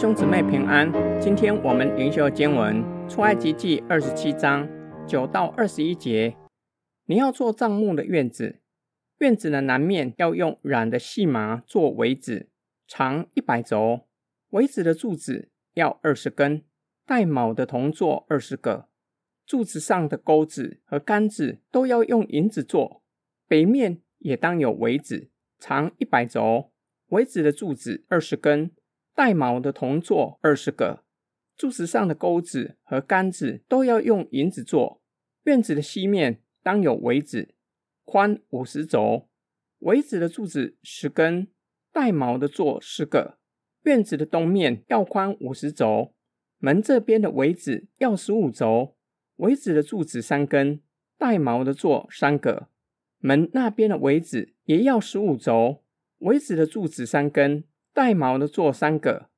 兄姊妹平安，今天我们灵修经文出埃及记二十七章九到二十一节。你要做帐幕的院子，院子的南面要用染的细麻做围子，长一百肘，围子的柱子要二十根，带卯的铜座二十个，柱子上的钩子和杆子都要用银子做。北面也当有围子，长一百肘，围子的柱子二十根。带毛的铜座二十个，柱子上的钩子和杆子都要用银子做。院子的西面当有围子，宽五十轴，围子的柱子十根，带毛的座十个。院子的东面要宽五十轴，门这边的围子要十五轴，围子的柱子三根，带毛的座三个。门那边的围子也要十五轴，围子的柱子三根。带毛的做三个，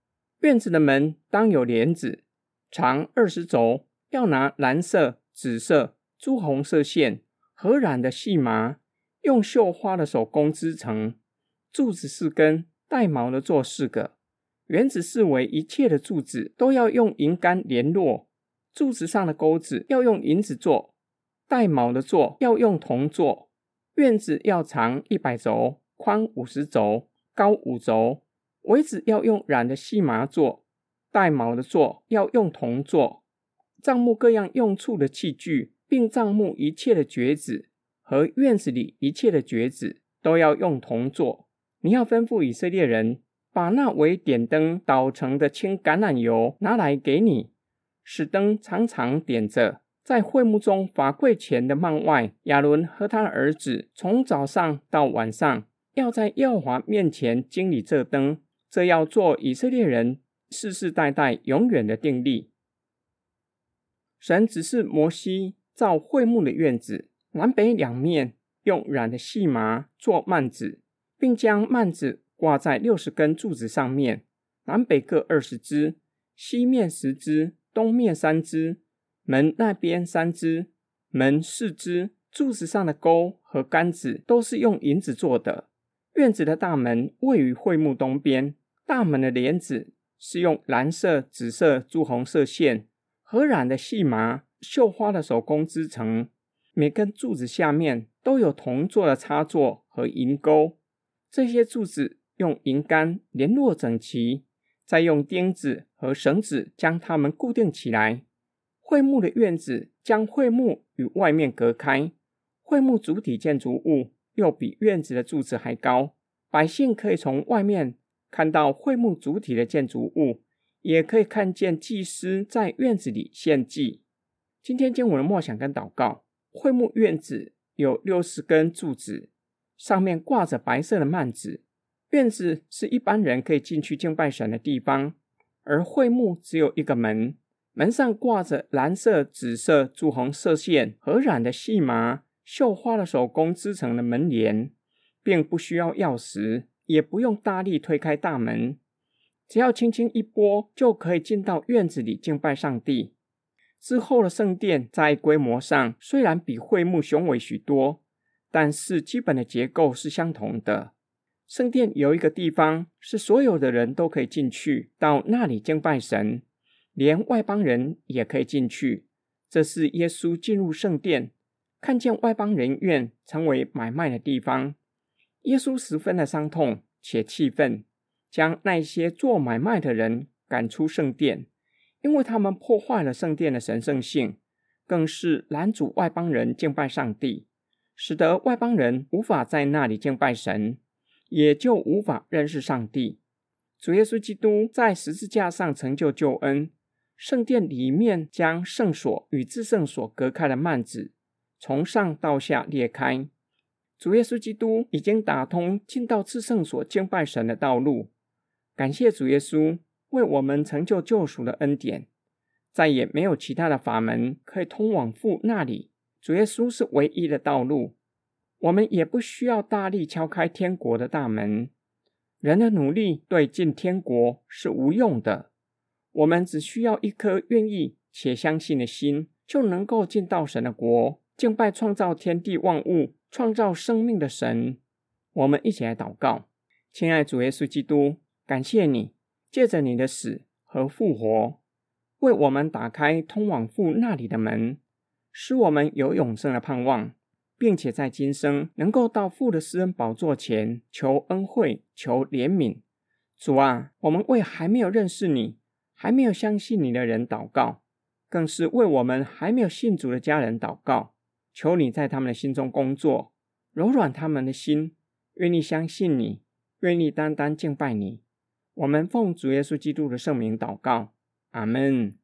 院子的门当有帘子，长二十轴，要拿蓝色、紫色、朱红色线和染的细麻，用绣花的手工织成。柱子四根，带毛的做四个。园子四围一切的柱子都要用银杆联络，柱子上的钩子要用银子做，带毛的做要用铜做。院子要长一百轴，宽五十轴，高五轴。围子要用染的细麻做，带毛的做要用铜做。帐幕各样用处的器具，并帐幕一切的橛子和院子里一切的橛子，都要用铜做。你要吩咐以色列人，把那为点灯捣成的轻橄榄油拿来给你，使灯常常点着。在会幕中法柜前的幔外，亚伦和他的儿子从早上到晚上，要在耶和华面前经理这灯。这要做以色列人世世代代永远的定例。神指示摩西造会幕的院子，南北两面用染的细麻做幔子，并将幔子挂在六十根柱子上面，南北各二十支，西面十支，东面三支，门那边三支，门四支，柱子上的钩和杆子都是用银子做的。院子的大门位于会幕东边。大门的帘子是用蓝色、紫色、朱红色线和染的细麻、绣花的手工织成。每根柱子下面都有铜做的插座和银钩。这些柱子用银杆联络整齐，再用钉子和绳子将它们固定起来。会幕的院子将会幕与外面隔开。会幕主体建筑物又比院子的柱子还高，百姓可以从外面。看到会幕主体的建筑物，也可以看见祭司在院子里献祭。今天经文的默想跟祷告，会幕院子有六十根柱子，上面挂着白色的幔子。院子是一般人可以进去敬拜神的地方，而会幕只有一个门，门上挂着蓝色、紫色、朱红色线和染的细麻、绣花的手工织成的门帘，并不需要钥匙。也不用大力推开大门，只要轻轻一拨，就可以进到院子里敬拜上帝。之后的圣殿在规模上虽然比会幕雄伟许多，但是基本的结构是相同的。圣殿有一个地方是所有的人都可以进去，到那里敬拜神，连外邦人也可以进去。这是耶稣进入圣殿，看见外邦人院成为买卖的地方。耶稣十分的伤痛且气愤，将那些做买卖的人赶出圣殿，因为他们破坏了圣殿的神圣性，更是拦阻外邦人敬拜上帝，使得外邦人无法在那里敬拜神，也就无法认识上帝。主耶稣基督在十字架上成就救恩，圣殿里面将圣所与至圣所隔开的幔子从上到下裂开。主耶稣基督已经打通进到至圣所敬拜神的道路，感谢主耶稣为我们成就救赎的恩典，再也没有其他的法门可以通往父那里。主耶稣是唯一的道路，我们也不需要大力敲开天国的大门。人的努力对进天国是无用的，我们只需要一颗愿意且相信的心，就能够进到神的国，敬拜创造天地万物。创造生命的神，我们一起来祷告。亲爱主耶稣基督，感谢你借着你的死和复活，为我们打开通往父那里的门，使我们有永生的盼望，并且在今生能够到父的私恩宝座前求恩惠、求怜悯。主啊，我们为还没有认识你、还没有相信你的人祷告，更是为我们还没有信主的家人祷告。求你在他们的心中工作，柔软他们的心，愿意相信你，愿意单单敬拜你。我们奉主耶稣基督的圣名祷告，阿门。